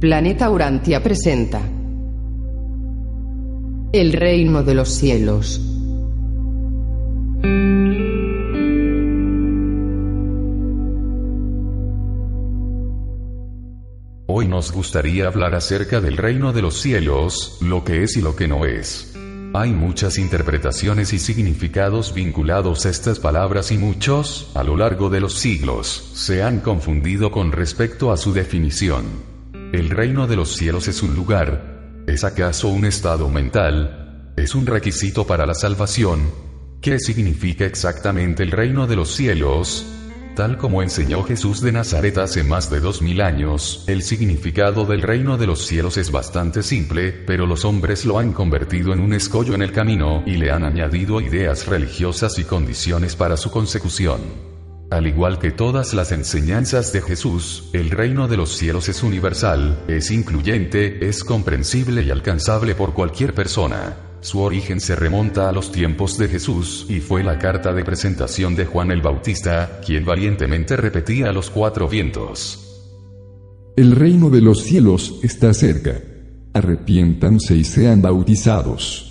Planeta Urantia presenta El reino de los cielos. Hoy nos gustaría hablar acerca del reino de los cielos, lo que es y lo que no es. Hay muchas interpretaciones y significados vinculados a estas palabras y muchos, a lo largo de los siglos, se han confundido con respecto a su definición. El reino de los cielos es un lugar. ¿Es acaso un estado mental? ¿Es un requisito para la salvación? ¿Qué significa exactamente el reino de los cielos? Tal como enseñó Jesús de Nazaret hace más de dos mil años, el significado del reino de los cielos es bastante simple, pero los hombres lo han convertido en un escollo en el camino y le han añadido ideas religiosas y condiciones para su consecución. Al igual que todas las enseñanzas de Jesús, el reino de los cielos es universal, es incluyente, es comprensible y alcanzable por cualquier persona. Su origen se remonta a los tiempos de Jesús y fue la carta de presentación de Juan el Bautista, quien valientemente repetía a los cuatro vientos. El reino de los cielos está cerca. Arrepiéntanse y sean bautizados.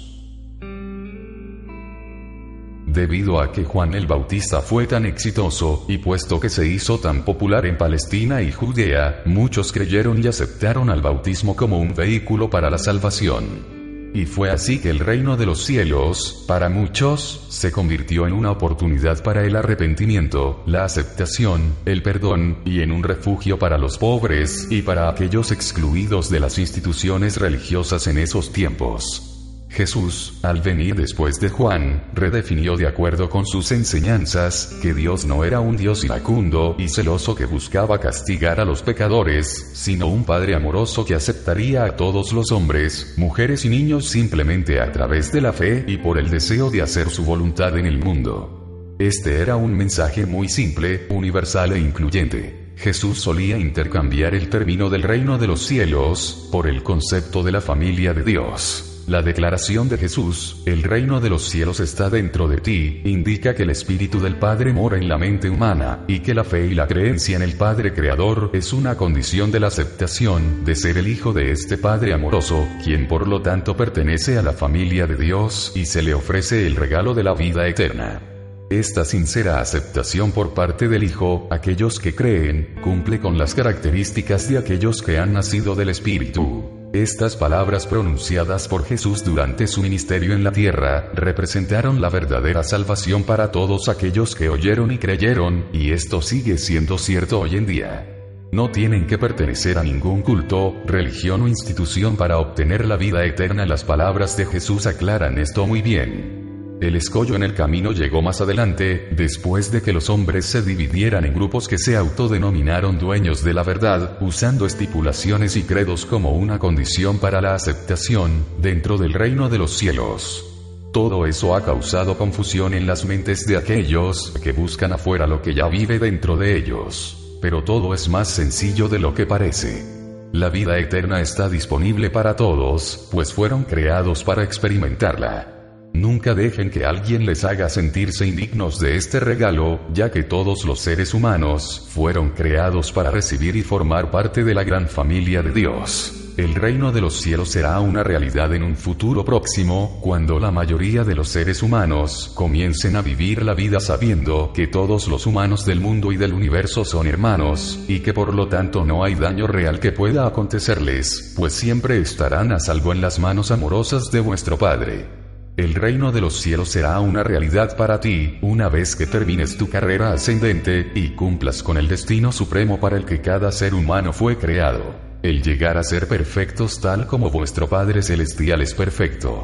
Debido a que Juan el Bautista fue tan exitoso, y puesto que se hizo tan popular en Palestina y Judea, muchos creyeron y aceptaron al bautismo como un vehículo para la salvación. Y fue así que el reino de los cielos, para muchos, se convirtió en una oportunidad para el arrepentimiento, la aceptación, el perdón, y en un refugio para los pobres y para aquellos excluidos de las instituciones religiosas en esos tiempos. Jesús, al venir después de Juan, redefinió de acuerdo con sus enseñanzas, que Dios no era un Dios iracundo y celoso que buscaba castigar a los pecadores, sino un Padre amoroso que aceptaría a todos los hombres, mujeres y niños simplemente a través de la fe y por el deseo de hacer su voluntad en el mundo. Este era un mensaje muy simple, universal e incluyente. Jesús solía intercambiar el término del reino de los cielos por el concepto de la familia de Dios. La declaración de Jesús, el reino de los cielos está dentro de ti, indica que el Espíritu del Padre mora en la mente humana, y que la fe y la creencia en el Padre Creador es una condición de la aceptación de ser el Hijo de este Padre amoroso, quien por lo tanto pertenece a la familia de Dios y se le ofrece el regalo de la vida eterna. Esta sincera aceptación por parte del Hijo, aquellos que creen, cumple con las características de aquellos que han nacido del Espíritu. Estas palabras pronunciadas por Jesús durante su ministerio en la tierra, representaron la verdadera salvación para todos aquellos que oyeron y creyeron, y esto sigue siendo cierto hoy en día. No tienen que pertenecer a ningún culto, religión o institución para obtener la vida eterna. Las palabras de Jesús aclaran esto muy bien. El escollo en el camino llegó más adelante, después de que los hombres se dividieran en grupos que se autodenominaron dueños de la verdad, usando estipulaciones y credos como una condición para la aceptación, dentro del reino de los cielos. Todo eso ha causado confusión en las mentes de aquellos que buscan afuera lo que ya vive dentro de ellos. Pero todo es más sencillo de lo que parece. La vida eterna está disponible para todos, pues fueron creados para experimentarla. Nunca dejen que alguien les haga sentirse indignos de este regalo, ya que todos los seres humanos fueron creados para recibir y formar parte de la gran familia de Dios. El reino de los cielos será una realidad en un futuro próximo, cuando la mayoría de los seres humanos comiencen a vivir la vida sabiendo que todos los humanos del mundo y del universo son hermanos, y que por lo tanto no hay daño real que pueda acontecerles, pues siempre estarán a salvo en las manos amorosas de vuestro Padre. El reino de los cielos será una realidad para ti, una vez que termines tu carrera ascendente, y cumplas con el destino supremo para el que cada ser humano fue creado. El llegar a ser perfectos tal como vuestro Padre Celestial es perfecto.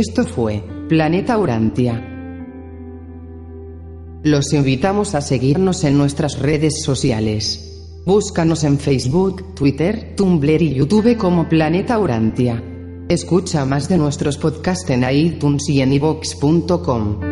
Esto fue Planeta Urantia. Los invitamos a seguirnos en nuestras redes sociales. Búscanos en Facebook, Twitter, Tumblr y YouTube como Planeta Urantia. Escucha más de nuestros podcasts en iTunes y en iVoox.com.